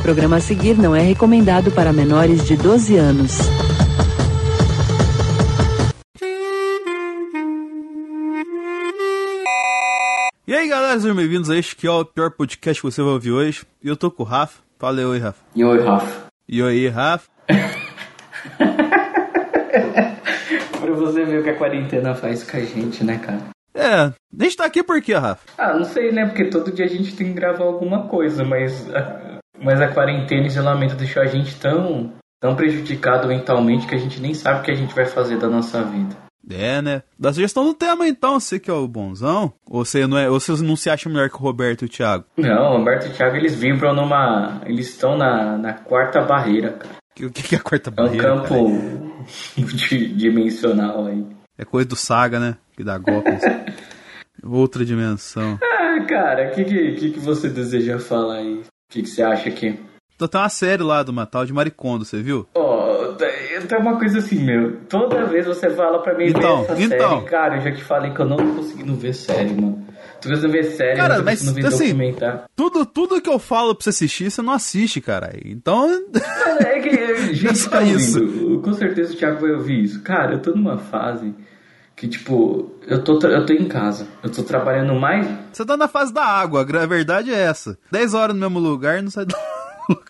programa a seguir não é recomendado para menores de 12 anos. E aí galera, sejam bem-vindos a este que é o pior podcast que você vai ouvir hoje. E eu tô com o Rafa. Fala oi, Rafa. E oi, Rafa. E oi, Rafa. pra você ver o que a quarentena faz com a gente, né, cara? É, a gente tá aqui por quê, Rafa? Ah, não sei, né? Porque todo dia a gente tem que gravar alguma coisa, mas, mas a quarentena e isolamento deixou a gente tão, tão prejudicado mentalmente que a gente nem sabe o que a gente vai fazer da nossa vida. É, né? Da sugestão do tema, então, você que é o bonzão? Ou você não, é, ou você não se acha melhor que o Roberto e o Thiago? Não, o Roberto e o Thiago, eles vibram numa... Eles estão na, na quarta barreira, cara. O que, que é a quarta É um barreira? campo multidimensional aí. É coisa do Saga, né? Que dá golpes. Outra dimensão. Ah, cara, o que, que, que você deseja falar aí? O que, que você acha que... Então tem uma série lá do Matal de Maricondo, você viu? Ó, tem tem uma coisa assim, meu. Toda vez você fala pra mim Então, ver essa então. série. Cara, eu já te falei que eu não tô conseguindo ver série, mano. Tô conseguindo ver série, Cara, não tô mas, ver assim. Tudo, tudo que eu falo pra você assistir, você não assiste, cara. Então. Mano, é que, gente, só tá isso. ouvindo. Com certeza o Thiago vai ouvir isso. Cara, eu tô numa fase que, tipo, eu tô, eu tô em casa. Eu tô trabalhando mais. Você tá na fase da água, a verdade é essa. 10 horas no mesmo lugar não sai do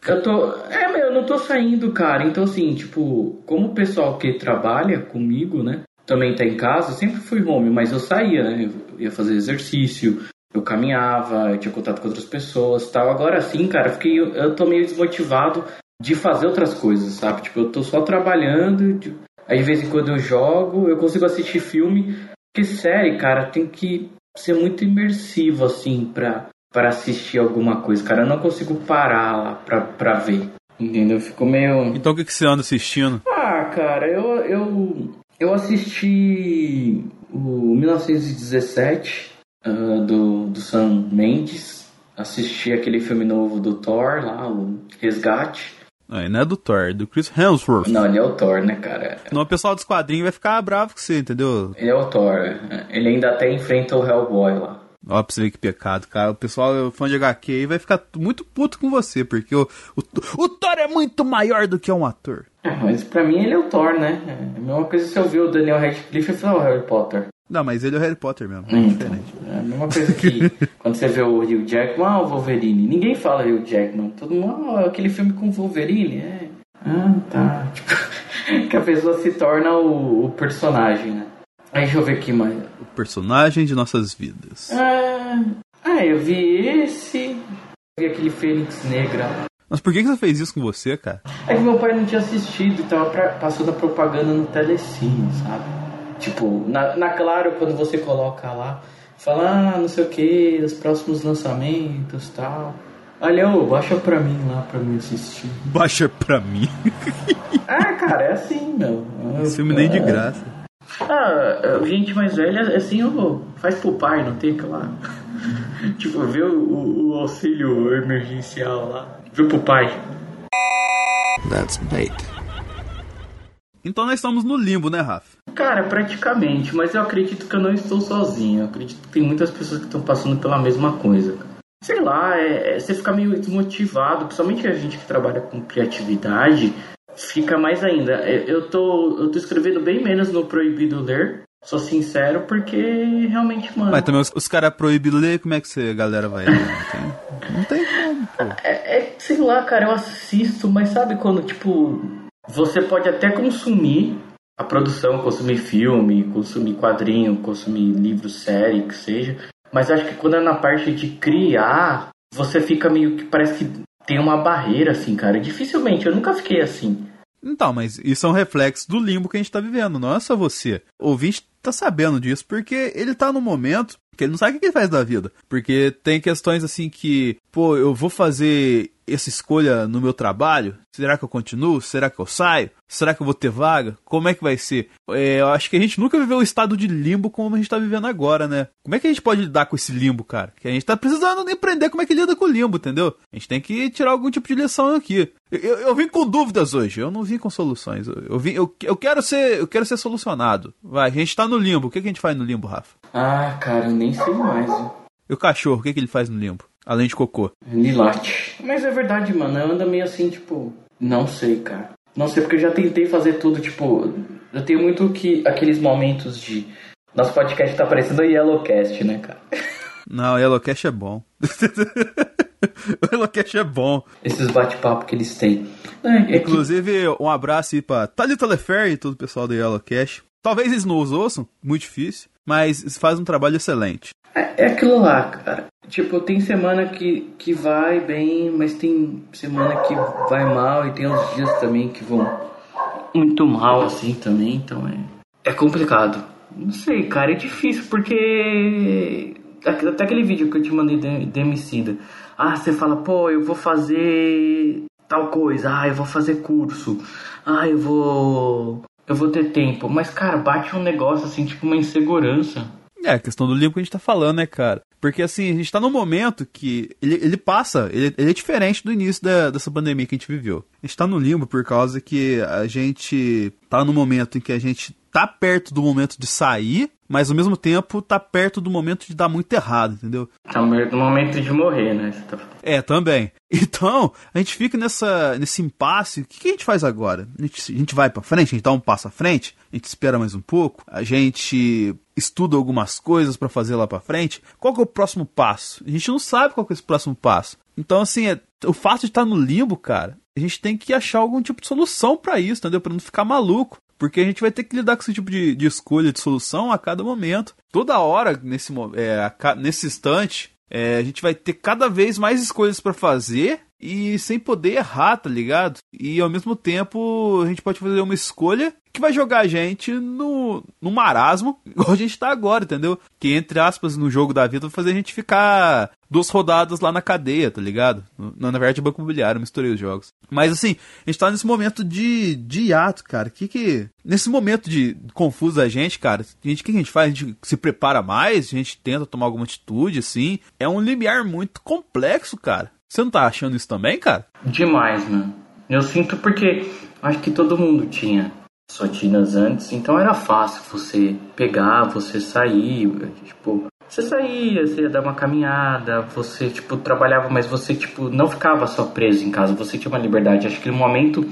Eu tô. É, meu, eu não tô saindo, cara. Então, assim, tipo, como o pessoal que trabalha comigo, né? Também tá em casa, eu sempre fui home, mas eu saía, né? Eu ia fazer exercício, eu caminhava, eu tinha contato com outras pessoas tal. Agora sim, cara, eu fiquei. Eu tô meio desmotivado de fazer outras coisas, sabe? Tipo, eu tô só trabalhando. de- Aí de vez em quando eu jogo, eu consigo assistir filme. Porque série, cara, tem que ser muito imersivo, assim, pra, pra assistir alguma coisa, cara. Eu não consigo parar lá pra, pra ver. Entendeu? Eu fico meio. Então o que, que você anda assistindo? Ah, cara, eu. Eu, eu assisti o 1917 ah, do, do Sam Mendes. Assisti aquele filme novo do Thor lá, o Resgate. Não, não é do Thor, é do Chris Hemsworth. Não, ele é o Thor, né, cara? Não, o pessoal dos quadrinhos vai ficar bravo com você, entendeu? Ele é o Thor. Ele ainda até enfrenta o Hellboy lá. Ó, pra você ver que pecado, cara. O pessoal, o fã de HQ aí, vai ficar muito puto com você, porque o, o, o Thor é muito maior do que um ator. É, mas pra mim ele é o Thor, né? É a mesma coisa se eu ver o Daniel Radcliffe e falar o Harry Potter. Não, mas ele é o Harry Potter mesmo, é Então, diferente. é a mesma coisa que quando você vê o Hugh Jackman, ah, o Wolverine. Ninguém fala Hugh Jackman. Todo mundo, ah, aquele filme com o Wolverine, é. Ah, tá. Tipo, que a pessoa se torna o, o personagem, né? Aí deixa eu ver aqui mais. O personagem de nossas vidas. Ah, ah, eu vi esse. Vi aquele Fênix Negra. Mas por que, que você fez isso com você, cara? É que meu pai não tinha assistido tava pra- passando a propaganda no telecine, sabe? Tipo, na, na Claro, quando você coloca lá, fala, ah, não sei o que, os próximos lançamentos tal. Olha, ô, baixa pra mim lá pra mim assistir. Baixa pra mim. Ah, cara, é assim, meu. Esse filme nem de É. graça. Ah, gente mais velha, assim, ô, faz pro pai, não tem que lá. tipo, vê o, o- o auxílio emergencial lá. Vê pro pai. That's bait. Então nós estamos no limbo, né, Rafa? Cara, praticamente, mas eu acredito que eu não estou sozinho. Eu acredito que tem muitas pessoas que estão passando pela mesma coisa. Sei lá, é, é- você fica meio desmotivado, principalmente a gente que trabalha com criatividade, fica mais ainda. É, Eu tô, eu tô escrevendo bem menos no Proibido Ler, sou sincero, porque realmente, mano. Mas também os, os caras proíbem ler, como é que você, a galera vai ler? Não tem, não tem como, pô. É, é, sei lá, cara, eu assisto, mas sabe quando, tipo, você pode até consumir a produção, consumir filme, consumir quadrinho, consumir livro, série, que seja, mas acho que quando é na parte de criar, você fica meio que parece que tem uma barreira, assim, cara. Dificilmente, eu nunca fiquei assim. Então, mas isso é um reflexo do limbo que a gente tá vivendo, não é só você. O ouvinte tá sabendo disso porque ele tá num momento que ele não sabe o que ele faz da vida. Porque tem questões assim que, pô, eu vou fazer essa escolha no meu trabalho? Será que eu continuo? Será que eu saio? Será que eu vou ter vaga? Como é que vai ser? É, eu acho que a gente nunca viveu o estado de limbo como a gente tá vivendo agora, né? Como é que a gente pode lidar com esse limbo, cara? Que a gente tá precisando aprender como é que lida com o limbo, entendeu? A gente tem que tirar algum tipo de lição aqui. Eu, eu, eu vim com dúvidas hoje, eu não vim com soluções. Eu, eu, vim, eu, eu quero ser, eu quero ser solucionado. Vai, a gente tá no limbo. O que, que a gente faz no limbo, Rafa? Ah, cara, eu nem sei mais. E o cachorro, o que, que ele faz no limbo? Além de cocô. Ele late. Mas é verdade, mano. Eu ando meio assim, tipo. Não sei, cara. Não sei, porque eu já tentei fazer tudo, tipo. Eu tenho muito que. aqueles momentos de. Nosso podcast tá parecendo Yellowcast, né, cara? Não, o Yellowcast é bom. o Yellowcast é bom. Esses bate-papo que eles têm. É, é Inclusive, que... um abraço aí pra Thalita Lefer e todo o pessoal do Yellowcast. Talvez eles não os ouçam, muito difícil, mas faz um trabalho excelente. É, é aquilo lá, cara. Tipo, tem semana que, que vai bem, mas tem semana que vai mal e tem uns dias também que vão muito mal, assim, também, então é, é complicado. Não sei, cara, é difícil, porque até aquele vídeo que eu te mandei de, de Ah, você fala, pô, eu vou fazer tal coisa, ah, eu vou fazer curso, ah, eu vou. Eu vou ter tempo. Mas, cara, bate um negócio assim, tipo uma insegurança. É, a questão do livro que a gente tá falando, né, cara? Porque assim, a gente tá num momento que ele, ele passa, ele, ele é diferente do início da, dessa pandemia que a gente viveu. A gente tá no limbo por causa que a gente tá no momento em que a gente tá perto do momento de sair, mas ao mesmo tempo tá perto do momento de dar muito errado, entendeu? Tá no momento de morrer, né? Tá... É, também. Então, a gente fica nessa, nesse impasse. O que, que a gente faz agora? A gente, a gente vai para frente, a gente dá um passo à frente, a gente espera mais um pouco, a gente estuda algumas coisas para fazer lá para frente. Qual que é o próximo passo? A gente não sabe qual que é esse próximo passo. Então, assim, é, o fato de estar no limbo, cara, a gente tem que achar algum tipo de solução para isso, entendeu? Para não ficar maluco. Porque a gente vai ter que lidar com esse tipo de, de escolha, de solução a cada momento. Toda hora, nesse, é, nesse instante, é, a gente vai ter cada vez mais escolhas para fazer e sem poder errar, tá ligado? E ao mesmo tempo a gente pode fazer uma escolha que vai jogar a gente no, no marasmo, igual a gente tá agora, entendeu? Que, entre aspas, no jogo da vida vai fazer a gente ficar duas rodadas lá na cadeia, tá ligado? Na, na verdade, banco imobiliário, misturei os jogos. Mas assim, a gente tá nesse momento de, de hiato, cara. Que que. Nesse momento de confuso a gente, cara, gente, o que a gente faz? A gente se prepara mais, a gente tenta tomar alguma atitude, assim. É um limiar muito complexo, cara. Você não tá achando isso também, cara? Demais, mano. Eu sinto porque acho que todo mundo tinha rotinas antes, então era fácil você pegar, você sair, tipo, você saía, você ia dar uma caminhada, você, tipo, trabalhava, mas você, tipo, não ficava só preso em casa, você tinha uma liberdade. Acho que no momento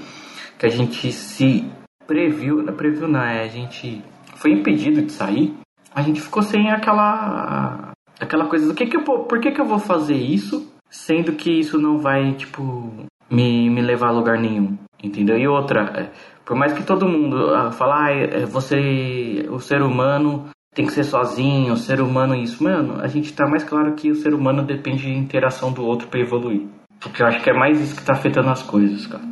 que a gente se previu, não previu não, é, a gente foi impedido de sair, a gente ficou sem aquela aquela coisa do que que eu, por que que eu vou fazer isso, sendo que isso não vai, tipo, me, me levar a lugar nenhum, entendeu? E outra, é, por mais que todo mundo ah, fala, ah, é, você, o ser humano tem que ser sozinho, o ser humano isso. Mano, a gente tá mais claro que o ser humano depende de interação do outro para evoluir. Porque eu acho que é mais isso que tá afetando as coisas, cara.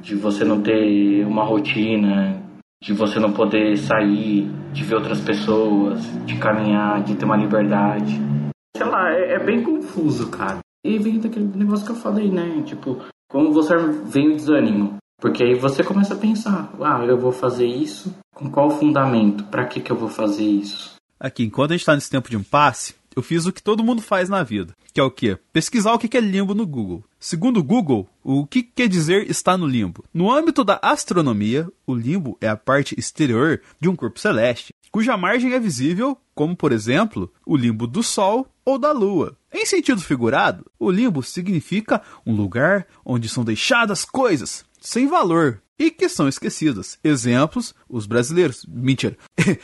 De você não ter uma rotina, de você não poder sair, de ver outras pessoas, de caminhar, de ter uma liberdade. Sei lá, é, é bem confuso, cara. E vem daquele negócio que eu falei, né? Tipo, como você vem o desânimo. Porque aí você começa a pensar, ah, eu vou fazer isso, com qual fundamento? Para que que eu vou fazer isso? Aqui, enquanto a gente está nesse tempo de impasse, eu fiz o que todo mundo faz na vida, que é o quê? Pesquisar o que é limbo no Google. Segundo o Google, o que quer dizer estar no limbo? No âmbito da astronomia, o limbo é a parte exterior de um corpo celeste, cuja margem é visível, como por exemplo, o limbo do Sol ou da Lua. Em sentido figurado, o limbo significa um lugar onde são deixadas coisas, sem valor e que são esquecidas. Exemplos, os brasileiros. Mentira.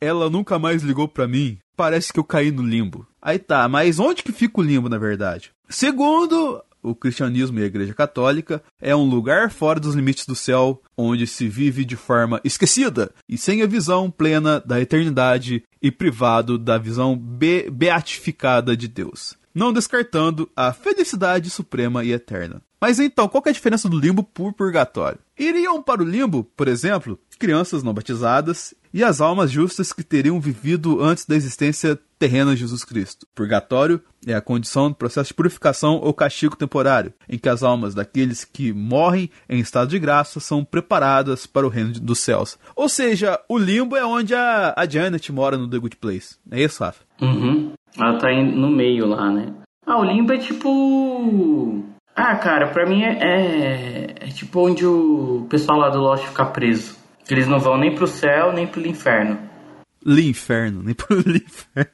Ela nunca mais ligou para mim. Parece que eu caí no limbo. Aí tá, mas onde que fica o limbo na verdade? Segundo o cristianismo e a igreja católica, é um lugar fora dos limites do céu, onde se vive de forma esquecida e sem a visão plena da eternidade e privado da visão be beatificada de Deus, não descartando a felicidade suprema e eterna. Mas então, qual é a diferença do limbo por purgatório? Iriam para o limbo, por exemplo, crianças não batizadas e as almas justas que teriam vivido antes da existência terrena de Jesus Cristo. Purgatório é a condição do processo de purificação ou castigo temporário, em que as almas daqueles que morrem em estado de graça são preparadas para o reino dos céus. Ou seja, o limbo é onde a, a Janet mora no The Good Place. É isso, Rafa? Uhum. Ela tá no meio lá, né? Ah, o limbo é tipo ah, cara, pra mim é, é, é, tipo onde o pessoal lá do Lost fica preso. Eles não vão nem pro céu, nem pro inferno. Linferno, nem pro inferno.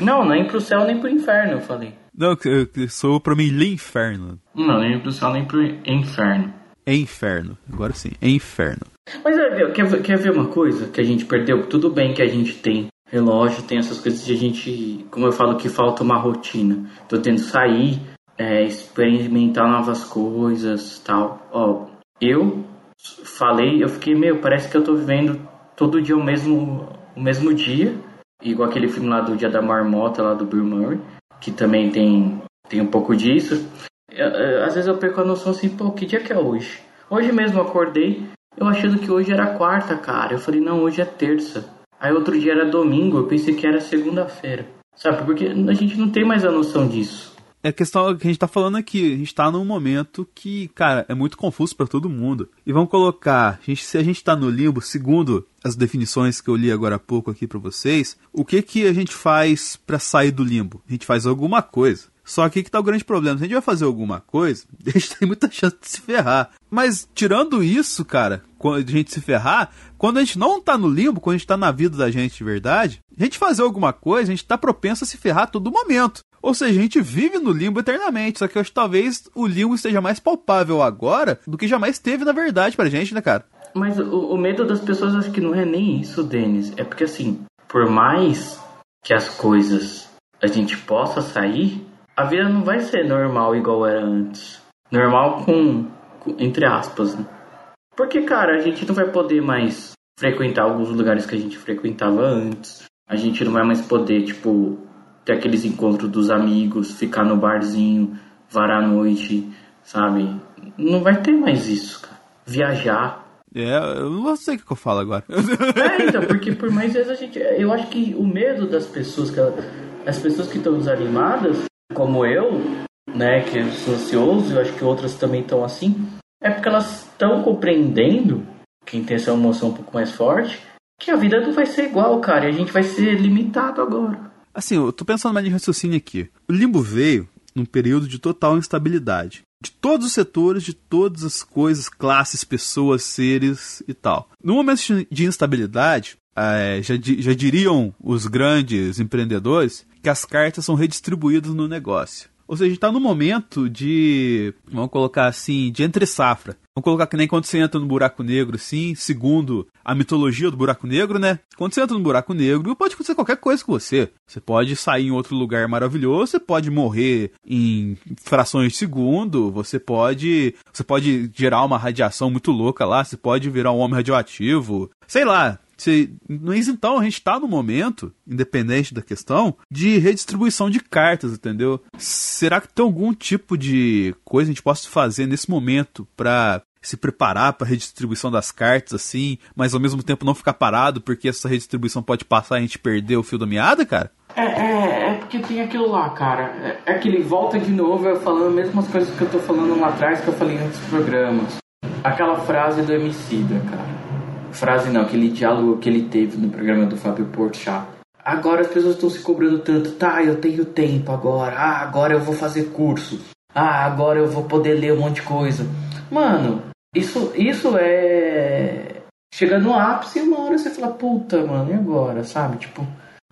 Não, nem pro céu, nem pro inferno, eu falei. Não, que, que sou pra mim Linferno. Não, nem pro céu, nem pro inferno. É inferno. Agora sim, é inferno. Mas quer, ver- quer ver uma coisa que a gente perdeu? Tudo bem que a gente tem relógio, tem essas coisas de a gente, como eu falo, que falta uma rotina. Tô tendo sair, é, experimentar novas coisas tal. Ó, eu falei, eu fiquei, meu, parece que eu tô vivendo todo dia o mesmo, o mesmo dia. Igual aquele filme lá do Dia da Marmota, lá do Bill Murray, que também tem, tem um pouco disso. Às vezes eu perco a noção assim, pô, que dia que é hoje? Hoje mesmo eu acordei, eu achando que hoje era quarta, cara. Eu falei, não, hoje é terça. Aí outro dia era domingo, eu pensei que era segunda-feira. Sabe, porque a gente não tem mais a noção disso. É a questão que a gente tá falando aqui. A gente tá num momento que, cara, é muito confuso pra todo mundo. E vamos colocar, a gente- se a gente tá no limbo, segundo as definições que eu li agora há pouco aqui pra vocês, o que que a gente faz pra sair do limbo? A gente faz alguma coisa. Só que que tá o grande problema. Se a gente vai fazer alguma coisa, a gente tem muita chance de se ferrar. Mas tirando isso, cara, quando a gente se ferrar, quando a gente não tá no limbo, quando a gente tá na vida da gente de verdade, a gente fazer alguma coisa, a gente tá propenso a se ferrar a todo momento. Ou seja, a gente vive no limbo eternamente. Só que eu acho que talvez o limbo esteja mais palpável agora do que jamais teve na verdade pra gente, né, cara? Mas o, o medo das pessoas acho que não é nem isso, Denis. É porque assim, por mais que as coisas a gente possa sair, a vida não vai ser normal igual era antes. Normal com, com- entre aspas, né? Porque, cara, a gente não vai poder mais frequentar alguns lugares que a gente frequentava antes. A gente não vai mais poder, tipo, ter aqueles encontros dos amigos, ficar no barzinho, varar a noite, sabe? Não vai ter mais isso, cara. Viajar. É, eu não sei o que eu falo agora. É, então, porque por mais vezes a gente. Eu acho que o medo das pessoas, que as pessoas que estão desanimadas, como eu, né, que eu sou ansioso, eu acho que outras também estão assim, é porque elas estão compreendendo, quem tem essa emoção um pouco mais forte, que a vida não vai ser igual, cara, e a gente vai ser limitado agora. Assim, eu tô pensando mais de raciocínio aqui. O limbo veio num período de total instabilidade. De todos os setores, de todas as coisas, classes, pessoas, seres e tal. No momento de instabilidade, eh, já, já diriam os grandes empreendedores que as cartas são redistribuídas no negócio. Ou seja, a gente tá no momento de, vamos colocar assim, de entre safra. Vamos colocar que nem quando você entra no buraco negro, assim, segundo a mitologia do buraco negro, né? Quando você entra no buraco negro, pode acontecer qualquer coisa com você. Você pode sair em outro lugar maravilhoso, você pode morrer em frações de segundo, você pode, você pode gerar uma radiação muito louca lá, você pode virar um homem radioativo, sei lá. Se- Mas então a gente tá no momento, independente da questão, de redistribuição de cartas, entendeu? Será que tem algum tipo de coisa que a gente possa fazer nesse momento pra se preparar pra redistribuição das cartas, assim, mas ao mesmo tempo não ficar parado, porque essa redistribuição pode passar e a gente perder o fio da meada, cara? É, é, é porque tem aquilo lá, cara. É, é aquele volta de novo, eu falando as mesmas coisas que eu tô falando lá atrás que eu falei em outros programas. Aquela frase do Emicida, cara. Frase não, aquele diálogo que ele teve no programa do Fábio Porchat. Agora as pessoas estão se cobrando tanto. Tá, eu tenho tempo agora. Ah, agora eu vou fazer curso. Ah, agora eu vou poder ler um monte de coisa. Mano, isso, isso é... Chega no ápice e uma hora você fala, puta, mano, e agora, sabe? Tipo,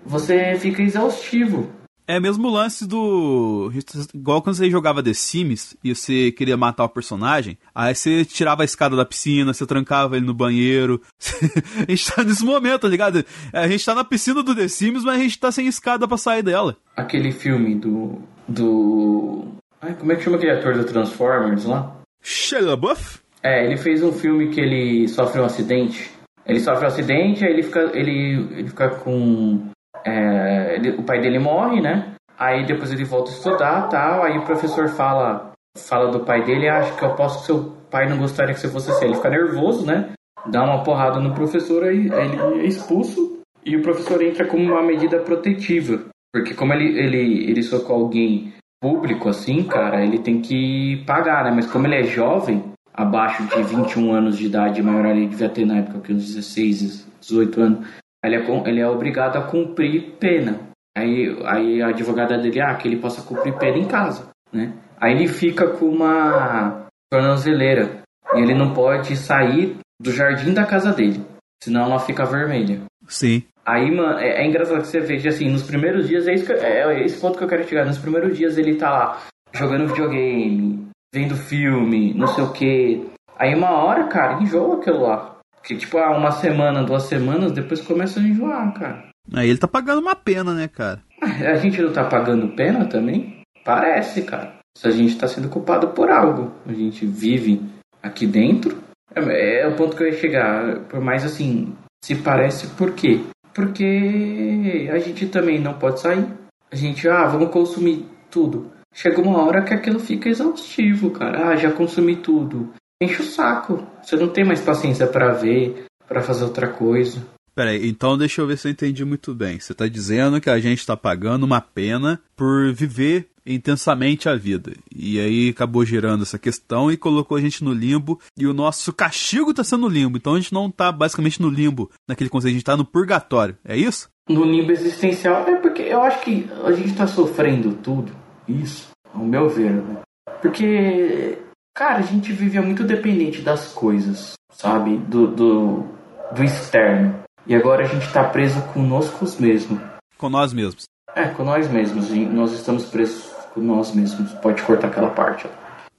você fica exaustivo. É mesmo o lance do. Igual quando você jogava The Sims e você queria matar o personagem, aí você tirava a escada da piscina, você trancava ele no banheiro. a gente tá nesse momento, tá ligado? A gente tá na piscina do The Sims, mas a gente tá sem escada pra sair dela. Aquele filme do. do. Ai, como é que chama aquele ator do Transformers lá? Shia LaBeouf? É, ele fez um filme que ele sofre um acidente. Ele sofre um acidente, aí ele fica. ele, ele fica com. É, ele- o pai dele morre, né? Aí depois ele volta a estudar tal. Aí o professor fala. Fala do pai dele, acho que eu posso que seu pai não gostaria que você fosse assim. Ele fica nervoso, né? Dá uma porrada no professor, aí, aí ele é expulso. E o professor entra como uma medida protetiva. Porque como ele, ele, ele socou alguém público assim, cara, ele tem que pagar, né? Mas como ele é jovem, abaixo de 21 anos de idade, a maioria devia ter na época que uns 16, 18 anos, ele é, ele é obrigado a cumprir pena. Aí, aí a advogada dele, ah, que ele possa cumprir pena em casa, né? Aí ele fica com uma tornozeleira e ele não pode sair do jardim da casa dele, senão ela fica vermelha. Sim. Aí, mano, é, é, engraçado que você veja, assim, nos primeiros dias, é, isso é, é esse ponto que eu quero chegar. Nos primeiros dias ele tá lá jogando videogame, vendo filme, não sei o que. Aí uma hora, cara, enjoa aquilo lá. Que tipo, ah, uma semana, duas semanas, depois começa a enjoar, cara. Aí ele tá pagando uma pena, né, cara? A gente não tá pagando pena também? Parece, cara. Se a gente tá sendo culpado por algo. A gente vive aqui dentro. É, é o ponto que eu ia chegar. Por mais assim, se parece por quê? Porque a gente também não pode sair. A gente, ah, vamos consumir tudo. Chega uma hora que aquilo fica exaustivo, cara. Ah, já consumi tudo. Enche o saco. Você não tem mais paciência para ver, para fazer outra coisa. Peraí, então deixa eu ver se eu entendi muito bem. Você está dizendo que a gente está pagando uma pena por viver intensamente a vida. E aí acabou gerando essa questão e colocou a gente no limbo. E o nosso castigo está sendo no limbo. Então a gente não está basicamente no limbo, naquele conceito, a gente está no purgatório. É isso? No limbo existencial é porque eu acho que a gente está sofrendo tudo. Isso, ao meu ver, né? Porque, cara, a gente vive muito dependente das coisas, sabe? Do, do, do externo. E agora a gente está preso conosco mesmos. Com nós mesmos. É, com nós mesmos. E nós estamos presos com nós mesmos. Pode cortar aquela parte.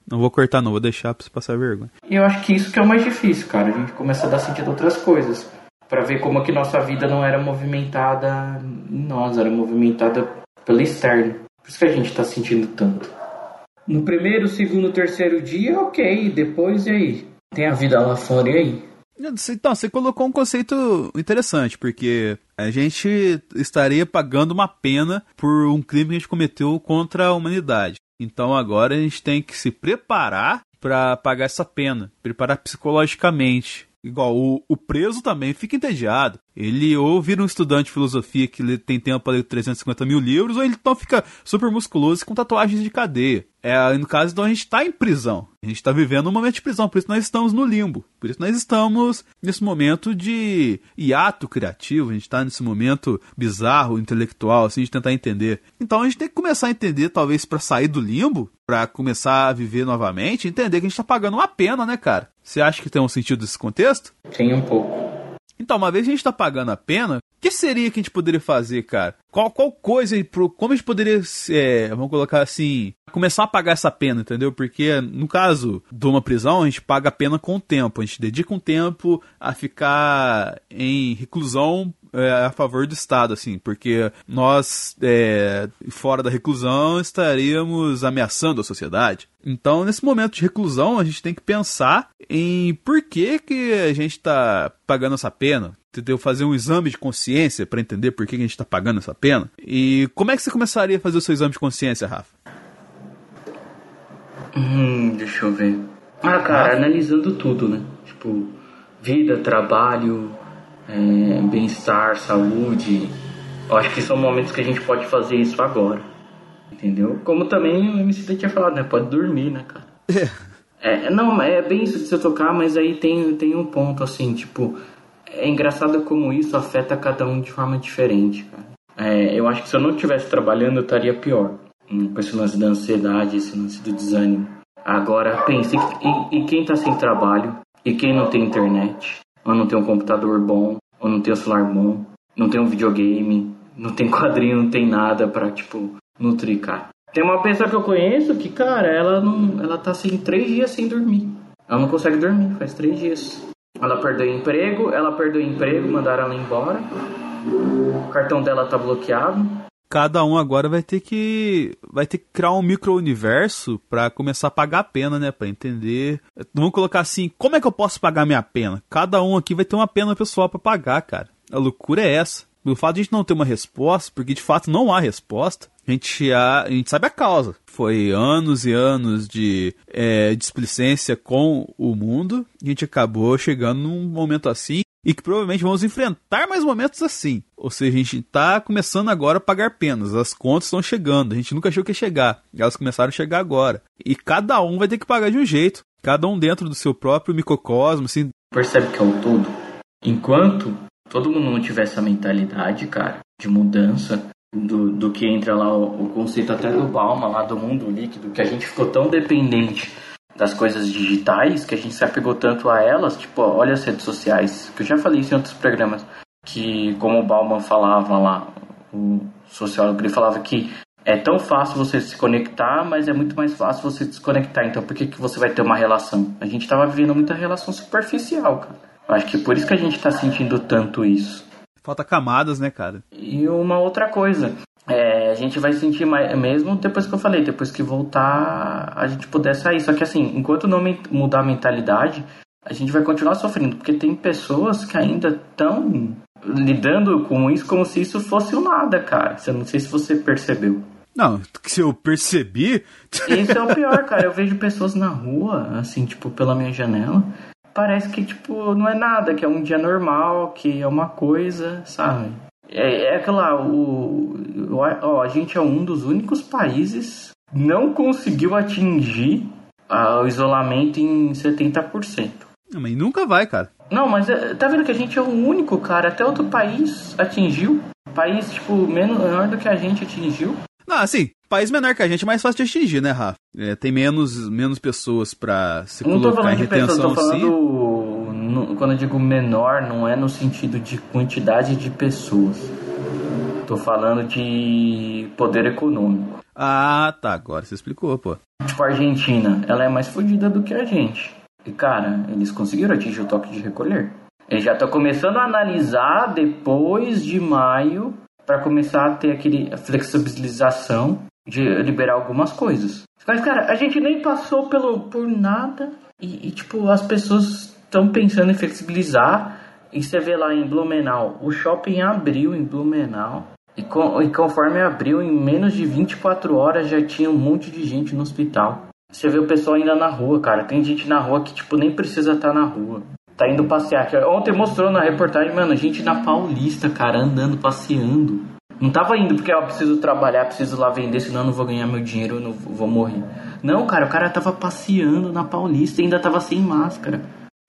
Não vou cortar, não, vou deixar pra você passar vergonha. E eu acho que isso que é o mais difícil, cara. A gente começa a dar sentido a outras coisas. para ver como que nossa vida não era movimentada em nós, era movimentada pelo externo. Por isso que a gente tá sentindo tanto. No primeiro, segundo, terceiro dia, ok. Depois, e aí? Tem a vida lá fora, e aí? Então, você colocou um conceito interessante, porque a gente estaria pagando uma pena por um crime que a gente cometeu contra a humanidade. Então agora a gente tem que se preparar para pagar essa pena, preparar psicologicamente. Igual, o, o preso também fica entediado. Ele ou vira um estudante de filosofia que tem tempo para ler 350 mil livros, ou ele então fica super musculoso com tatuagens de cadeia. É, no caso, então a gente está em prisão. A gente está vivendo um momento de prisão, por isso nós estamos no limbo. Por isso nós estamos nesse momento de hiato criativo, a gente está nesse momento bizarro, intelectual, assim, de tentar entender. Então a gente tem que começar a entender, talvez, para sair do limbo, para começar a viver novamente, entender que a gente está pagando uma pena, né, cara? Você acha que tem um sentido desse contexto? Tem um pouco. Então, uma vez a gente está pagando a pena, o que seria que a gente poderia fazer, cara? Qual, qual coisa, como a gente poderia, é, vamos colocar assim, começar a pagar essa pena, entendeu? Porque no caso de uma prisão, a gente paga a pena com o tempo, a gente dedica um tempo a ficar em reclusão é, a favor do Estado, assim, porque nós, é, fora da reclusão, estaríamos ameaçando a sociedade. Então, nesse momento de reclusão, a gente tem que pensar em por que, que a gente está pagando essa pena. Entendeu? Fazer um exame de consciência para entender por que, que a gente está pagando essa pena. E como é que você começaria a fazer o seu exame de consciência, Rafa? Hum, deixa eu ver. Ah, cara, analisando tudo, né? Tipo, vida, trabalho, é, bem-estar, saúde. Eu acho que são momentos que a gente pode fazer isso agora. Entendeu? Como também o MC tinha falado, né? Pode dormir, né, cara? É. é, não, é bem isso de você tocar, mas aí tem, tem um ponto assim, tipo, é engraçado como isso afeta cada um de forma diferente, cara. É, eu acho que se eu não estivesse trabalhando, eu estaria pior. Hum, com esse lance da ansiedade, esse lance do desânimo. Agora, pense, e, e quem tá sem trabalho? E quem não tem internet? Ou não tem um computador bom? Ou não tem um celular bom? Não tem um videogame? Não tem quadrinho, não tem nada pra, tipo, nutrir, cara. Tem uma pessoa que eu conheço que, cara, ela não. Ela tá assim três dias sem dormir. Ela não consegue dormir, faz três dias. Ela perdeu emprego, ela perdeu emprego, mandaram ela embora. O cartão dela tá bloqueado. Cada um agora vai ter que vai ter que criar um micro-universo para começar a pagar a pena, né, para entender. Vamos colocar assim, como é que eu posso pagar minha pena? Cada um aqui vai ter uma pena pessoal para pagar, cara. A loucura é essa. O fato de a gente não ter uma resposta, porque de fato não há resposta, a gente, a, a gente sabe a causa. Foi anos e anos de é, displicência com o mundo, a gente acabou chegando num momento assim, e que provavelmente vamos enfrentar mais momentos assim. Ou seja, a gente está começando agora a pagar penas, as contas estão chegando, a gente nunca achou que ia chegar, elas começaram a chegar agora. E cada um vai ter que pagar de um jeito, cada um dentro do seu próprio microcosmo, assim. Percebe que é o todo? Enquanto todo mundo não tiver essa mentalidade, cara, de mudança, do, do que entra lá o, o conceito até do Balma, lá do mundo líquido, que a gente ficou tão dependente das coisas digitais que a gente se apegou tanto a elas, tipo, olha as redes sociais, que eu já falei isso em outros programas. que, como o Bauman falava lá, o sociólogo, ele falava que é tão fácil você se conectar, mas é muito mais fácil você desconectar. Então, por que, que você vai ter uma relação? A gente estava vivendo muita relação superficial, cara. Eu acho que por isso que a gente está sentindo tanto isso. Falta camadas, né, cara? E uma outra coisa, é, a gente vai sentir mais, mesmo depois que eu falei, depois que voltar, a gente puder sair. Só que assim, enquanto não mudar a mentalidade, a gente vai continuar sofrendo, porque tem pessoas que ainda estão lidando com isso como se isso fosse o nada, cara. Eu não sei se você percebeu. Não, se eu percebi. Isso é o pior, cara. Eu vejo pessoas na rua, assim, tipo, pela minha janela. Parece que, tipo, não é nada, que é um dia normal, que é uma coisa, sabe? É, é que lá, o, ó, a gente é um dos únicos países não conseguiu atingir ah, o isolamento em 70%. Não, mas nunca vai, cara. Não, mas é, tá vendo que a gente é o único, cara. Até outro país atingiu. País, tipo, menor do que a gente atingiu. Não, assim, país menor que a gente é mais fácil de atingir, né, Rafa? É, tem menos, menos pessoas pra se não colocar em retenção, pessoas, tô falando, quando eu digo menor, não é no sentido de quantidade de pessoas. Tô falando de poder econômico. Ah, tá. Agora você explicou, pô. Tipo, a Argentina, ela é mais fodida do que a gente. E, cara, eles conseguiram atingir o toque de recolher. Eles já estão começando a analisar depois de maio para começar a ter aquele flexibilização de liberar algumas coisas. Mas, cara, a gente nem passou pelo, por nada e, e tipo, as pessoas estão pensando em flexibilizar. E você vê lá em Blumenau, o shopping abriu em Blumenau. E, com, e conforme abriu, em menos de 24 horas já tinha um monte de gente no hospital. Você vê o pessoal ainda na rua, cara. Tem gente na rua que, tipo, nem precisa estar tá na rua. Tá indo passear. Ontem mostrou na reportagem, mano, gente na Paulista, cara, andando, passeando. Não tava indo porque eu preciso trabalhar, preciso lá vender, senão eu não vou ganhar meu dinheiro, eu não vou morrer. Não, cara, o cara tava passeando na Paulista e ainda tava sem máscara.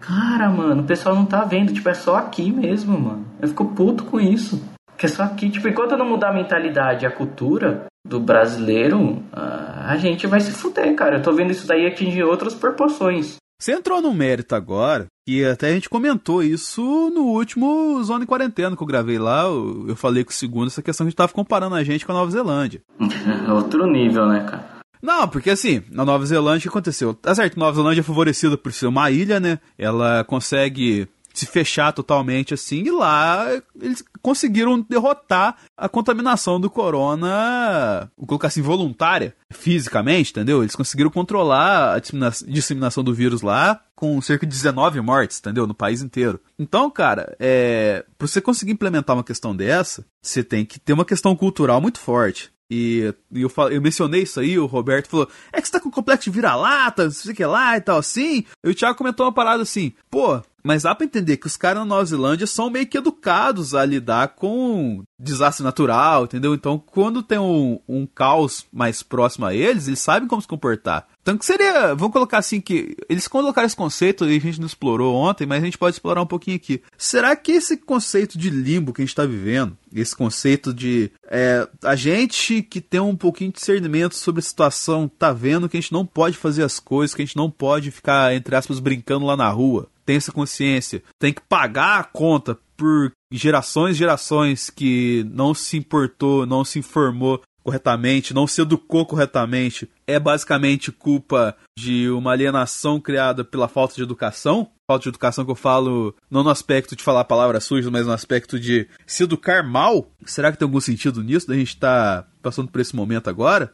Cara, mano, o pessoal não tá vendo, tipo, é só aqui mesmo, mano. Eu fico puto com isso. Que é só aqui, tipo, enquanto não mudar a mentalidade e a cultura do brasileiro, a gente vai se fuder, cara. Eu tô vendo isso daí atingir outras proporções. Você entrou no mérito agora, e até a gente comentou isso no último Zona em Quarentena que eu gravei lá. Eu falei com o segundo essa questão que a gente tava comparando a gente com a Nova Zelândia. Outro nível, né, cara? Não, porque assim, na Nova Zelândia aconteceu? Tá certo, Nova Zelândia é favorecida por ser uma ilha, né? Ela consegue se fechar totalmente assim, e lá eles conseguiram derrotar a contaminação do corona, vou colocar assim, voluntária, fisicamente, entendeu? Eles conseguiram controlar a disseminação do vírus lá com cerca de 19 mortes, entendeu? No país inteiro. Então, cara, é, para você conseguir implementar uma questão dessa, você tem que ter uma questão cultural muito forte. E, e eu, falei, eu, mencionei isso aí, o Roberto falou: é que você tá com complexo de vira-lata, não sei o que lá e tal assim. E o Thiago comentou uma parada assim: pô, mas dá pra entender que os caras na Nova Zelândia são meio que educados a lidar com desastre natural, entendeu? Então, quando tem um, um caos mais próximo a eles, eles sabem como se comportar. Então, que seria, vamos colocar assim que eles colocaram esse conceito e a gente não explorou ontem, mas a gente pode explorar um pouquinho aqui. Será que esse conceito de limbo que a gente está vivendo, esse conceito de é, a gente que tem um pouquinho de discernimento sobre a situação, tá vendo que a gente não pode fazer as coisas, que a gente não pode ficar entre aspas brincando lá na rua, tem essa consciência, tem que pagar a conta por gerações e gerações que não se importou, não se informou corretamente, não se educou corretamente, é basicamente culpa de uma alienação criada pela falta de educação. Falta de educação que eu falo não no aspecto de falar palavras sujas, mas no aspecto de se educar mal. Será que tem algum sentido nisso da gente estar tá passando por esse momento agora?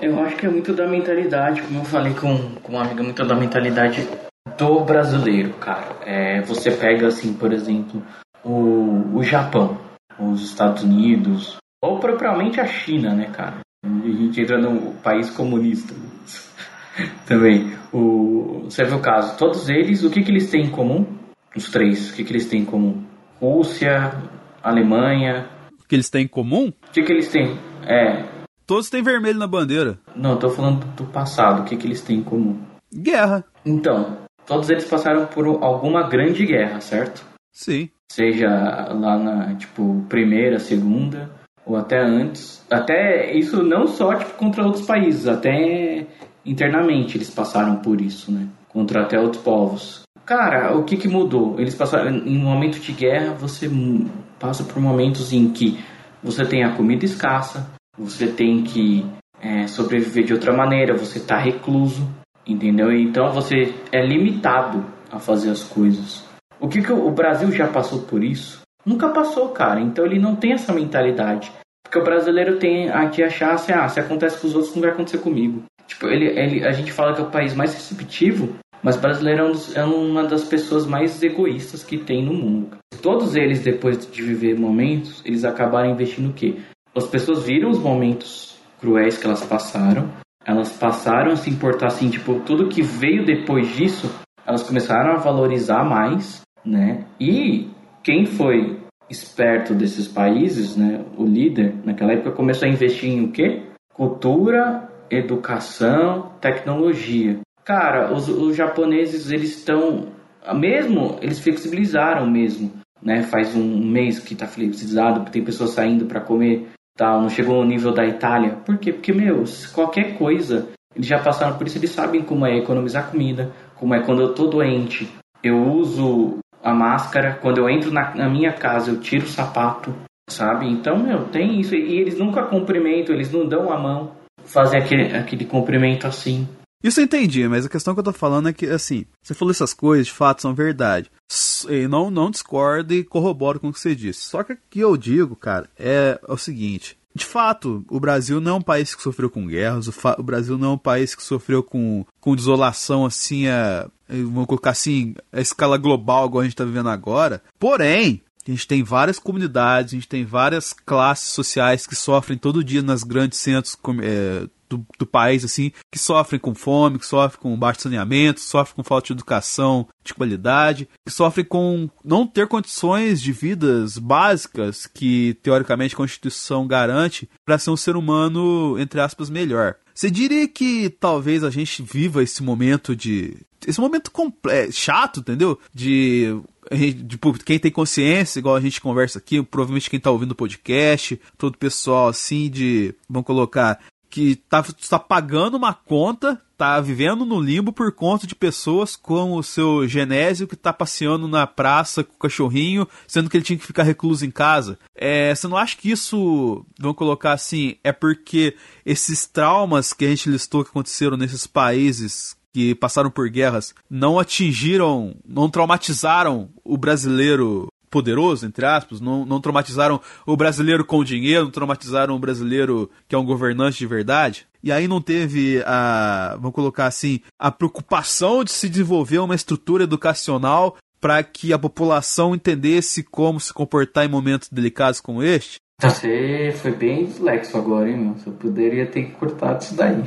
Eu acho que é muito da mentalidade, como eu falei com, com uma amiga, muito da mentalidade do brasileiro, cara. É, você pega, assim, por exemplo, o, o Japão, os Estados Unidos, ou propriamente a China, né, cara? A gente entra no país comunista também. O, você vê o caso, todos eles, o que, que eles têm em comum? Os três, o que, que eles têm em comum? Rússia, Alemanha. O que eles têm em comum? O que, que eles têm? É. Todos têm vermelho na bandeira. Não, eu tô falando do passado, o que, que eles têm em comum? Guerra. Então, todos eles passaram por alguma grande guerra, certo? Sim. Seja lá na, tipo, primeira, segunda, ou até antes. Até isso não só tipo, contra outros países, até internamente eles passaram por isso, né? Contra até outros povos. Cara, o que, que mudou? Eles passaram. Em um momento de guerra, você passa por momentos em que você tem a comida escassa, você tem que é, sobreviver de outra maneira, você está recluso, entendeu? Então você é limitado a fazer as coisas. O que, que o Brasil já passou por isso? Nunca passou, cara. Então ele não tem essa mentalidade. Porque o brasileiro tem a achar assim, ah, se acontece com os outros, não vai acontecer comigo. Tipo, ele, ele, a gente fala que é o país mais receptivo, mas brasileiro é, um dos, é uma das pessoas mais egoístas que tem no mundo. Todos eles, depois de viver momentos, eles acabaram investindo o quê? As pessoas viram os momentos cruéis que elas passaram, elas passaram a se importar assim, tipo, tudo que veio depois disso, elas começaram a valorizar mais, né? E quem foi esperto desses países, né, o líder naquela época começou a investir em o quê? Cultura, educação, tecnologia. Cara, os, os japoneses eles estão, mesmo eles flexibilizaram mesmo, né? Faz um mês que está flexibilizado, tem pessoas saindo para comer, tal, não chegou ao nível da Itália. Por quê? Porque meu, qualquer coisa eles já passaram por isso, eles sabem como é economizar comida, como é quando eu tô doente, eu uso a máscara. Quando eu entro na, na minha casa, eu tiro o sapato, sabe? Então, meu, tem isso. E eles nunca cumprimentam, eles não dão a mão, fazem aquele, aquele cumprimento assim. Isso eu entendi, mas a questão que eu tô falando é que, assim, você falou essas coisas, de fato, são verdade. E não, não discordo e corroboro com o que você disse. Só que o que eu digo, cara, é o seguinte. De fato, o Brasil não é um país que sofreu com guerras, o, o Brasil não é um país que sofreu com, com desolação assim, a, vamos colocar assim, a escala global, igual a gente está vivendo agora. Porém, a gente tem várias comunidades, a gente tem várias classes sociais que sofrem todo dia nas grandes centros é, do, do, país, assim, que sofrem com fome, que sofrem com baixo saneamento, sofrem com falta de educação de qualidade, que sofrem com não ter condições de vidas básicas que, teoricamente, a Constituição garante para ser um ser humano, entre aspas, melhor. Você diria que talvez a gente viva esse momento de. Esse momento é, chato, entendeu? De Tipo, quem tem consciência, igual a gente conversa aqui, provavelmente quem tá ouvindo o podcast, todo o pessoal assim de, vamos colocar, que tá, tá pagando uma conta, tá vivendo no limbo por conta de pessoas como o seu Genésio que tá passeando na praça com o cachorrinho, sendo que ele tinha que ficar recluso em casa. É, você não acha que isso, vamos colocar assim, é porque esses traumas que a gente listou que aconteceram nesses países que passaram por guerras não atingiram, não traumatizaram o brasileiro poderoso, entre aspas, não, não traumatizaram o brasileiro com dinheiro, não traumatizaram o brasileiro que é um governante de verdade. E aí não teve a, vamos colocar assim, a preocupação de se desenvolver uma estrutura educacional para que a população entendesse como se comportar em momentos delicados como este? Você foi bem flexo agora, hein, meu? Você poderia ter cortado isso daí.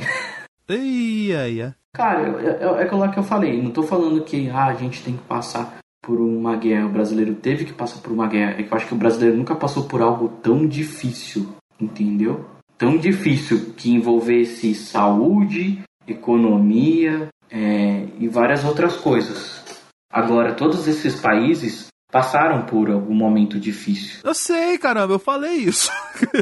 Ia, ia. Cara, é, é, é aquilo lá que eu falei. Não tô falando que ah, a gente tem que passar por uma guerra, o brasileiro teve que passar por uma guerra. É que eu acho que o brasileiro nunca passou por algo tão difícil, entendeu? Tão difícil que envolvesse saúde, economia é, e várias outras coisas. Agora, todos esses países passaram por algum momento difícil. Eu sei, caramba, eu falei isso.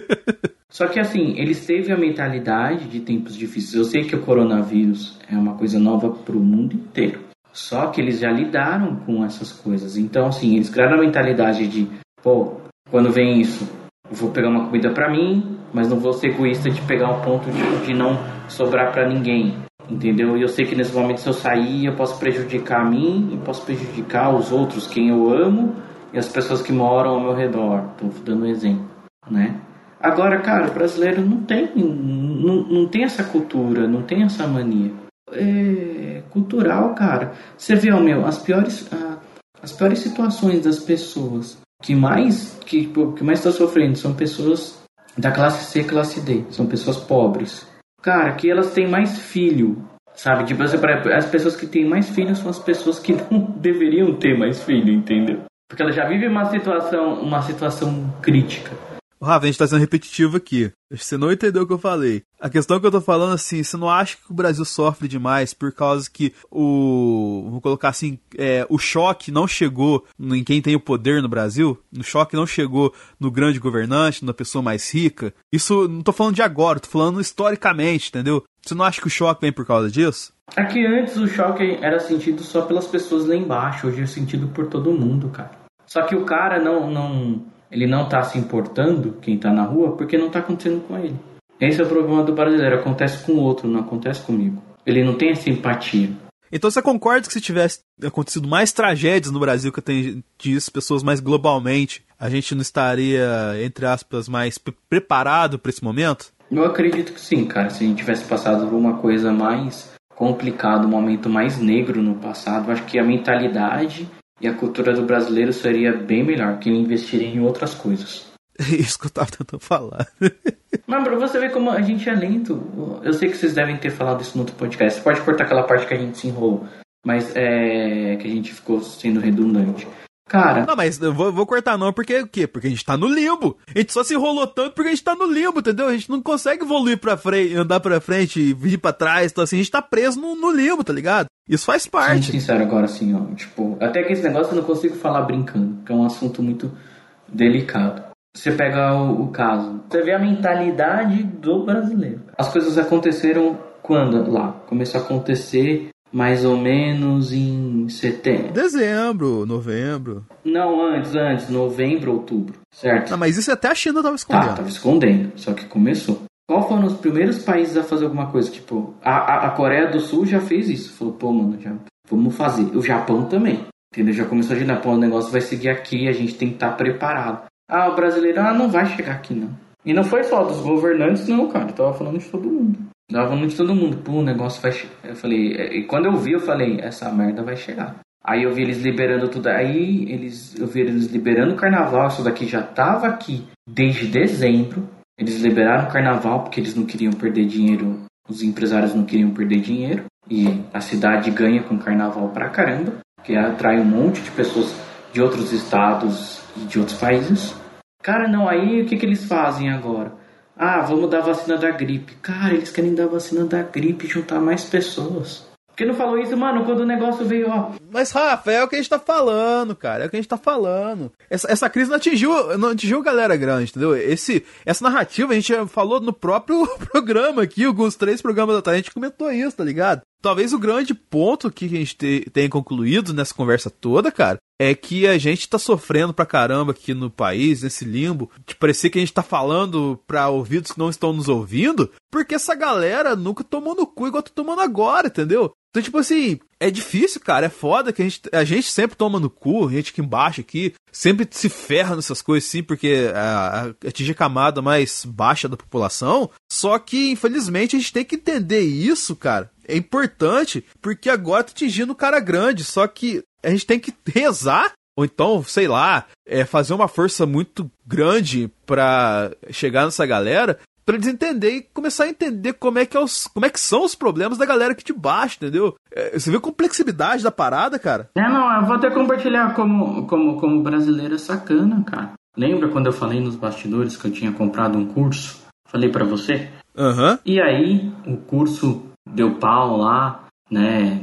Só que assim, eles teve a mentalidade de tempos difíceis. Eu sei que o coronavírus é uma coisa nova para o mundo inteiro. Só que eles já lidaram com essas coisas. Então, assim, eles criaram a mentalidade de, pô, quando vem isso, vou pegar uma comida para mim, mas não vou ser egoísta de pegar um ponto de, de não sobrar para ninguém. Entendeu? E eu sei que nesse momento, se eu sair, eu posso prejudicar a mim e posso prejudicar os outros, quem eu amo e as pessoas que moram ao meu redor. Tô dando um exemplo, né? Agora, cara, o brasileiro não tem, não, não tem essa cultura, não tem essa mania é, cultural, cara. Você vê, ó, meu, as piores, as piores situações das pessoas que mais que, que mais está sofrendo são pessoas da classe C, classe D, são pessoas pobres. Cara, que elas têm mais filho, sabe? Tipo, as pessoas que têm mais filhos são as pessoas que não deveriam ter mais filho, entendeu? Porque elas já vivem uma situação, uma situação crítica. Rafa, a gente tá sendo repetitivo aqui. Você não entendeu o que eu falei. A questão que eu tô falando assim, você não acha que o Brasil sofre demais por causa que o. Vou colocar assim, é, o choque não chegou em quem tem o poder no Brasil? O choque não chegou no grande governante, na pessoa mais rica? Isso não tô falando de agora, tô falando historicamente, entendeu? Você não acha que o choque vem por causa disso? Aqui antes o choque era sentido só pelas pessoas lá embaixo, hoje é sentido por todo mundo, cara. Só que o cara não, não, ele não tá se importando, quem tá na rua, porque não tá acontecendo com ele. Esse é o problema do brasileiro, acontece com o outro, não acontece comigo. Ele não tem essa empatia. Então você concorda que se tivesse acontecido mais tragédias no Brasil que atingisse pessoas mais globalmente, a gente não estaria, entre aspas, mais preparado para esse momento? Eu acredito que sim, cara. Se a gente tivesse passado por uma coisa mais complicada, um momento mais negro no passado, acho que a mentalidade e a cultura do brasileiro seria bem melhor, que ele investiria em outras coisas. Isso que eu tava tentando falar. Mas pra você ver como a gente é lento. Eu sei que vocês devem ter falado isso no outro podcast. Você pode cortar aquela parte que a gente se enrolou. Mas é. que a gente ficou sendo redundante. Cara. Não, mas eu vou, vou, cortar não, porque o quê? Porque a gente tá no limbo. A gente só se enrolou tanto porque a gente tá no limbo, entendeu? A gente não consegue evoluir pra frente, andar pra frente, vir pra trás, então assim, a gente tá preso no, no limbo, tá ligado? Isso faz parte. Sendo sincero agora, assim, ó. Tipo, até que esse negócio eu não consigo falar brincando, que é um assunto muito delicado. Você pega o, o caso, você vê a mentalidade do brasileiro. As coisas aconteceram quando lá? Começou a acontecer mais ou menos em setembro. Dezembro, novembro. Não, antes, antes, novembro, outubro, certo? Não, mas isso até a China tava escondendo. Tá, tava escondendo, só que começou. Qual foram os primeiros países a fazer alguma coisa? Tipo, a, a, Coreia do Sul já fez isso. Falou, pô, mano, já, vamos fazer. O Japão também. Entendeu? Já começou a girar, pô, o negócio vai seguir aqui, a gente tem que estar tá preparado. Ah, o brasileiro, ah, não vai chegar aqui, não. E não foi só dos governantes, não, cara. Eu tava falando de todo mundo. De todo mundo. Pô, o negócio vai. Eu falei, é, e quando eu vi, eu falei, essa merda vai chegar. Aí eu vi eles liberando tudo. Aí eles, eu vi eles liberando o carnaval. Isso daqui já tava aqui desde dezembro. Eles liberaram o carnaval porque eles não queriam perder dinheiro. Os empresários não queriam perder dinheiro. E a cidade ganha com carnaval pra caramba. Que atrai um monte de pessoas de outros estados e de outros países. Cara, não, aí o que, que eles fazem agora? Ah, vamos dar vacina da gripe. Cara, eles querem dar vacina da gripe e juntar mais pessoas. Por que não falou isso, mano, quando o negócio veio, ó? Mas, Rafa, é o que a gente tá falando, cara. É o que a gente tá falando. Essa, essa crise não atingiu, não atingiu galera grande, entendeu? Esse, essa narrativa a gente falou no próprio programa aqui, alguns três programas atrás, a gente comentou isso, tá ligado? Talvez o grande ponto que a gente tenha concluído nessa conversa toda, cara, é que a gente tá sofrendo pra caramba aqui no país, nesse limbo, de parecer que a gente tá falando pra ouvidos que não estão nos ouvindo, porque essa galera nunca tomou no cu igual tá tomando agora, entendeu? Então, tipo assim, é difícil, cara, é foda que a gente, a gente sempre toma no cu, a gente aqui embaixo aqui, sempre se ferra nessas coisas sim, porque atinge a camada mais baixa da população, só que, infelizmente, a gente tem que entender isso, cara, é importante, porque agora tá atingindo o cara grande, só que a gente tem que rezar, ou então, sei lá, é, fazer uma força muito grande para chegar nessa galera, para eles entenderem e começar a entender como é que, é os, como é que são os problemas da galera aqui de baixo, entendeu? É, você vê a complexidade da parada, cara? É, não, eu vou até compartilhar como, como, como brasileiro é sacana, cara. Lembra quando eu falei nos bastidores que eu tinha comprado um curso? Falei para você? Aham. Uhum. E aí, o curso deu pau lá, né?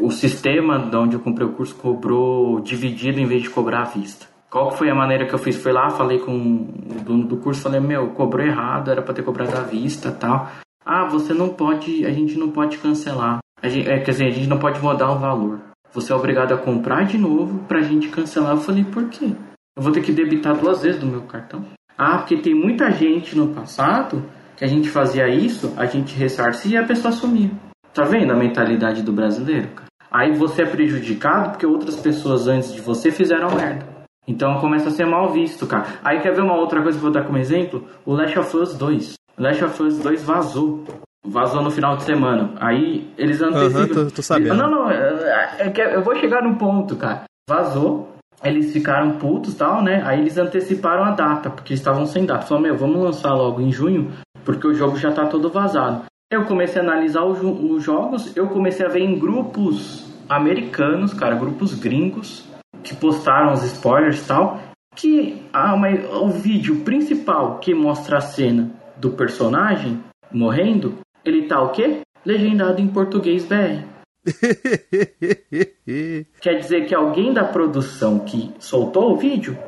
O sistema de onde eu comprei o curso cobrou dividido em vez de cobrar à vista. Qual foi a maneira que eu fiz? Fui lá, falei com o dono do curso, falei, meu, cobrou errado, era para ter cobrado à vista tal. Ah, você não pode, a gente não pode cancelar. A gente, é, quer dizer, a gente não pode mudar o valor. Você é obrigado a comprar de novo pra gente cancelar. Eu falei, por quê? Eu vou ter que debitar duas vezes do meu cartão. Ah, porque tem muita gente no passado que a gente fazia isso, a gente ressarcia e a pessoa sumia. Tá vendo a mentalidade do brasileiro, cara? Aí você é prejudicado porque outras pessoas antes de você fizeram merda. Então começa a ser mal visto, cara. Aí quer ver uma outra coisa que eu vou dar como exemplo? O Last of Us 2. O Last of Us 2 vazou. Vazou no final de semana. Aí eles antecipam. Uhum, tô, tô. Não, não, é, é, é, eu vou chegar no ponto, cara. Vazou. Eles ficaram putos tal, né? Aí eles anteciparam a data, porque estavam sem data. Falaram, meu, vamos lançar logo em junho, porque o jogo já está todo vazado. Eu comecei a analisar os jogos, eu comecei a ver em grupos americanos, cara, grupos gringos, que postaram os spoilers e tal, que mas o vídeo principal que mostra a cena do personagem morrendo, ele tá o quê? Legendado em português BR. Quer dizer que alguém da produção que soltou o vídeo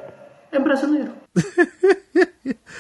é brasileiro.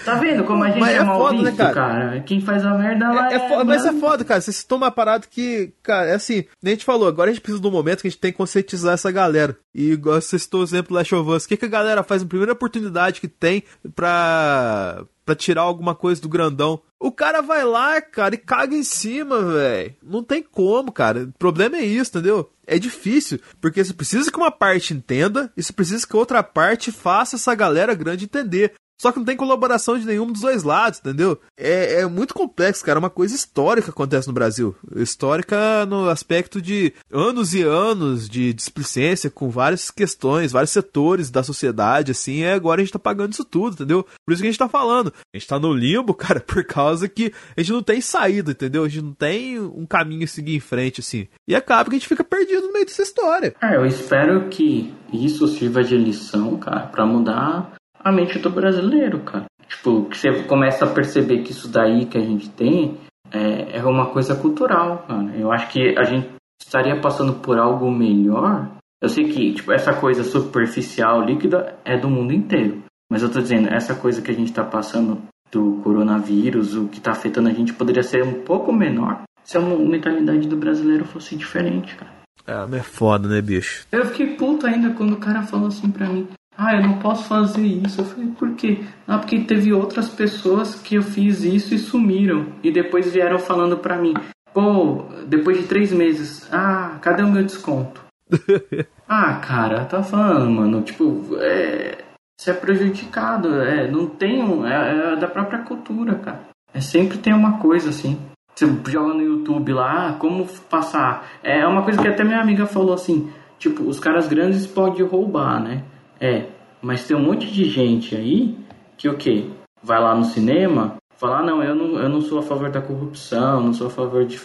tá vendo como a gente Mas é, é mal foda, né, visto, cara? cara? Quem faz a merda lá É, é... é foda, mas é foda, cara. Você citou uma parada que, cara, é assim, nem a gente falou, agora a gente precisa de um momento que a gente tem que conscientizar essa galera. E você citou o exemplo do Last of Us. O que, que a galera faz na primeira oportunidade que tem pra, pra tirar alguma coisa do grandão? O cara vai lá, cara, e caga em cima, velho. Não tem como, cara. O problema é isso, entendeu? É difícil, porque você precisa que uma parte entenda e você precisa que outra parte faça essa galera grande entender. Só que não tem colaboração de nenhum dos dois lados, entendeu? É, é muito complexo, cara. É uma coisa histórica que acontece no Brasil. Histórica no aspecto de anos e anos de displicência com várias questões, vários setores da sociedade, assim. E agora a gente tá pagando isso tudo, entendeu? Por isso que a gente tá falando. A gente tá no limbo, cara, por causa que a gente não tem saída, entendeu? A gente não tem um caminho a seguir em frente, assim. E acaba que a gente fica perdido no meio dessa história. Ah, eu espero que isso sirva de lição, cara, pra mudar a mente do brasileiro, cara. Tipo, que você começa a perceber que isso daí que a gente tem é, é uma coisa cultural, cara. Eu acho que a gente estaria passando por algo melhor. Eu sei que, tipo, essa coisa superficial, líquida, é do mundo inteiro. Mas eu tô dizendo, essa coisa que a gente tá passando do coronavírus, o que tá afetando a gente, poderia ser um pouco menor se a mentalidade do brasileiro fosse diferente, cara. É, mas é foda, né, bicho? Eu fiquei puto ainda quando o cara falou assim pra mim: Ah, eu não posso fazer isso. Eu falei: Por quê? Ah, porque teve outras pessoas que eu fiz isso e sumiram. E depois vieram falando pra mim: Pô, depois de três meses, ah, cadê o meu desconto? ah, cara, tá falando, mano. Tipo, é. Você é prejudicado. É, não tem um. É, é da própria cultura, cara. É sempre tem uma coisa assim. Você joga no YouTube lá, ah, como passar. É uma coisa que até minha amiga falou assim: tipo, os caras grandes podem roubar, né? É, mas tem um monte de gente aí que o quê? Vai lá no cinema, fala: ah, não, eu não, eu não sou a favor da corrupção, não sou a favor de.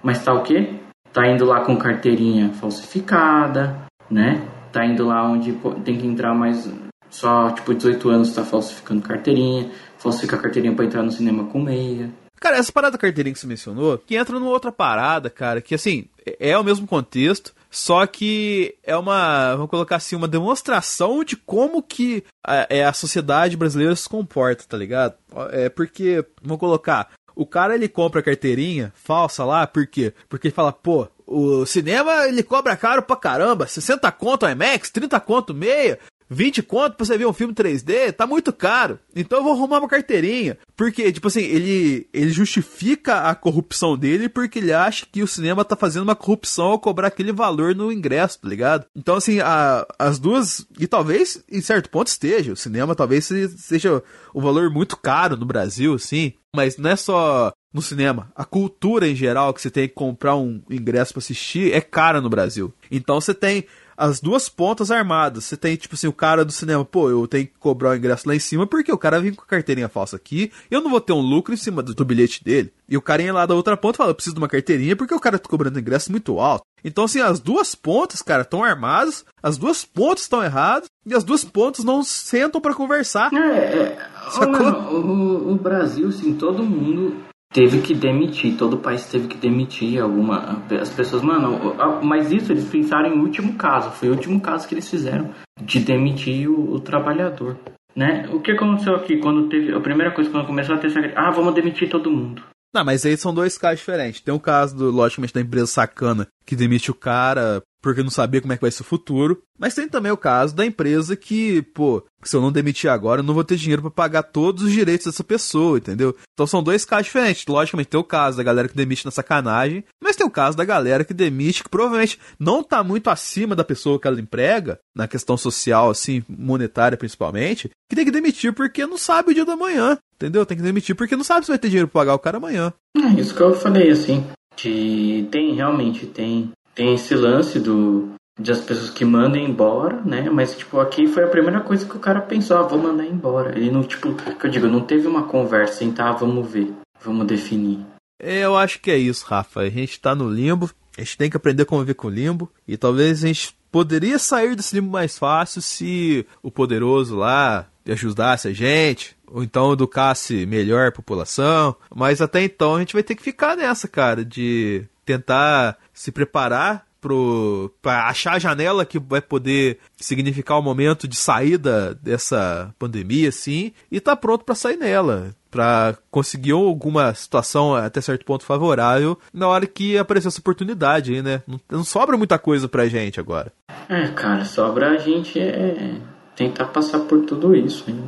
Mas tá o quê? Tá indo lá com carteirinha falsificada, né? Tá indo lá onde tem que entrar mais. Só, tipo, 18 anos tá falsificando carteirinha, falsifica a carteirinha pra entrar no cinema com meia. Cara, essa parada da carteirinha que você mencionou, que entra numa outra parada, cara, que assim, é o mesmo contexto, só que é uma, vamos colocar assim, uma demonstração de como que a, é, a sociedade brasileira se comporta, tá ligado? É porque, vamos colocar, o cara ele compra a carteirinha falsa lá, por quê? Porque ele fala, pô, o cinema ele cobra caro pra caramba, 60 conto IMAX, 30 conto meia, 20 conto pra você ver um filme 3D, tá muito caro. Então eu vou arrumar uma carteirinha. Porque, tipo assim, ele, ele justifica a corrupção dele porque ele acha que o cinema tá fazendo uma corrupção ao cobrar aquele valor no ingresso, tá ligado? Então, assim, a, as duas. E talvez, em certo ponto, esteja. O cinema talvez seja um valor muito caro no Brasil, assim. Mas não é só no cinema. A cultura em geral que você tem que comprar um ingresso para assistir é cara no Brasil. Então você tem as duas pontas armadas. Você tem, tipo assim, o cara do cinema, pô, eu tenho que cobrar o ingresso lá em cima porque o cara vem com a carteirinha falsa aqui, eu não vou ter um lucro em cima do, do bilhete dele. E o carinha lá da outra ponta fala, eu preciso de uma carteirinha porque o cara tá cobrando ingresso muito alto. Então, assim, as duas pontas, cara, estão armadas, as duas pontas estão erradas e as duas pontas não sentam para conversar. É, é mano, o, o Brasil, assim, todo mundo teve que demitir, todo o país teve que demitir alguma as pessoas, mano, mas isso eles pensaram em último caso, foi o último caso que eles fizeram de demitir o, o trabalhador, né? O que aconteceu aqui quando teve a primeira coisa quando começou a ter essa, ah, vamos demitir todo mundo. Não, mas aí são dois casos diferentes. Tem o caso do, logicamente, da empresa sacana que demite o cara porque não sabia como é que vai ser o futuro. Mas tem também o caso da empresa que, pô, se eu não demitir agora, eu não vou ter dinheiro para pagar todos os direitos dessa pessoa, entendeu? Então são dois casos diferentes. Logicamente, tem o caso da galera que demite na sacanagem, mas tem o caso da galera que demite, que provavelmente não tá muito acima da pessoa que ela emprega, na questão social, assim, monetária principalmente, que tem que demitir porque não sabe o dia da manhã, entendeu? Tem que demitir porque não sabe se vai ter dinheiro pra pagar o cara amanhã. É isso que eu falei, assim, que tem, realmente, tem tem esse lance do de as pessoas que mandam embora, né? Mas tipo, aqui foi a primeira coisa que o cara pensou, ah, vou mandar embora. Ele não, tipo, que eu digo, não teve uma conversa, assim, tá, vamos ver, vamos definir. Eu acho que é isso, Rafa. A gente tá no limbo, a gente tem que aprender a conviver com o limbo e talvez a gente poderia sair desse limbo mais fácil se o poderoso lá ajudasse a gente, ou então educasse melhor a população. Mas até então a gente vai ter que ficar nessa, cara, de tentar se preparar pro, pra achar a janela que vai poder significar o momento de saída dessa pandemia, assim, e tá pronto para sair nela para conseguir alguma situação até certo ponto favorável na hora que aparecer essa oportunidade aí, né? Não, não sobra muita coisa pra gente agora. É, cara, sobra a gente é tentar passar por tudo isso hein?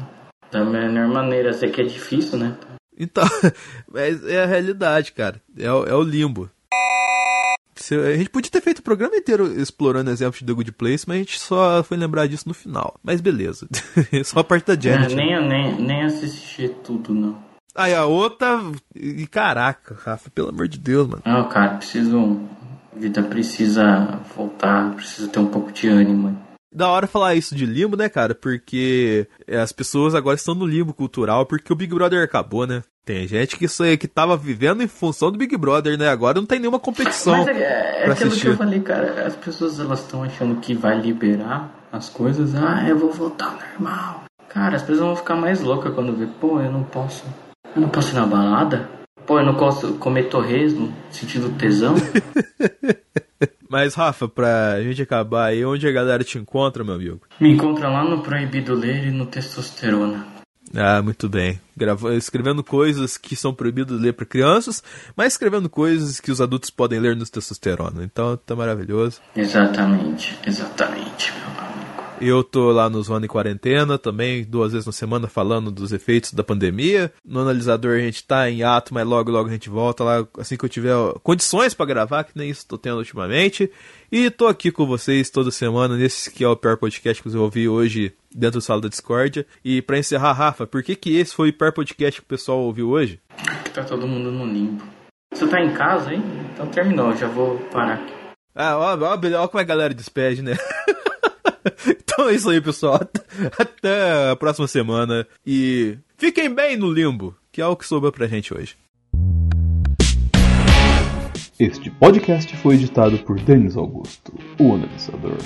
da melhor maneira. Sei que é difícil, né? Então, mas é a realidade, cara. É, é o limbo. A gente podia ter feito o programa inteiro explorando exemplos de The Good Place, mas a gente só foi lembrar disso no final. Mas beleza. só a parte da Janet. É, nem, nem, nem assisti tudo, não. Aí a outra. E caraca, Rafa, pelo amor de Deus, mano. Não, cara, preciso. A vida precisa voltar, precisa ter um pouco de ânimo. Da hora falar isso de limbo, né, cara? Porque as pessoas agora estão no limbo cultural porque o Big Brother acabou, né? Tem gente que, isso aí, que tava vivendo em função do Big Brother, né? Agora não tem nenhuma competição. Mas é, é aquilo assistir. que eu falei, cara. As pessoas elas estão achando que vai liberar as coisas. Ah, eu vou voltar ao normal. Cara, as pessoas vão ficar mais loucas quando vê, pô, eu não posso. Eu não posso ir na balada. Pô, eu não posso comer torresmo, sentindo tesão. Mas, Rafa, pra gente acabar aí, onde a galera te encontra, meu amigo? Me encontra lá no Proibido Ler e no Testosterona. Ah, muito bem. Escrevendo coisas que são proibidas de ler para crianças, mas escrevendo coisas que os adultos podem ler no testosterona. Então tá maravilhoso. Exatamente, exatamente, meu. Eu tô lá no Zona em Quarentena também, duas vezes na semana, falando dos efeitos da pandemia. No analisador a gente tá em ato, mas logo, logo a gente volta lá assim que eu tiver condições para gravar, que nem isso tô tendo ultimamente. E tô aqui com vocês toda semana nesse que é o pior podcast que eu ouvi hoje dentro do sala da Discordia. E para encerrar, Rafa, por que que esse foi o pior podcast que o pessoal ouviu hoje? Tá todo mundo no limbo. Você tá em casa, hein? Então terminou, já vou parar aqui. Ah, ó, ó, ó como a galera despede, né? então é isso aí, pessoal. Até a próxima semana. E fiquem bem no limbo, que é o que sobrou pra gente hoje. Este podcast foi editado por Denis Augusto, o analisador.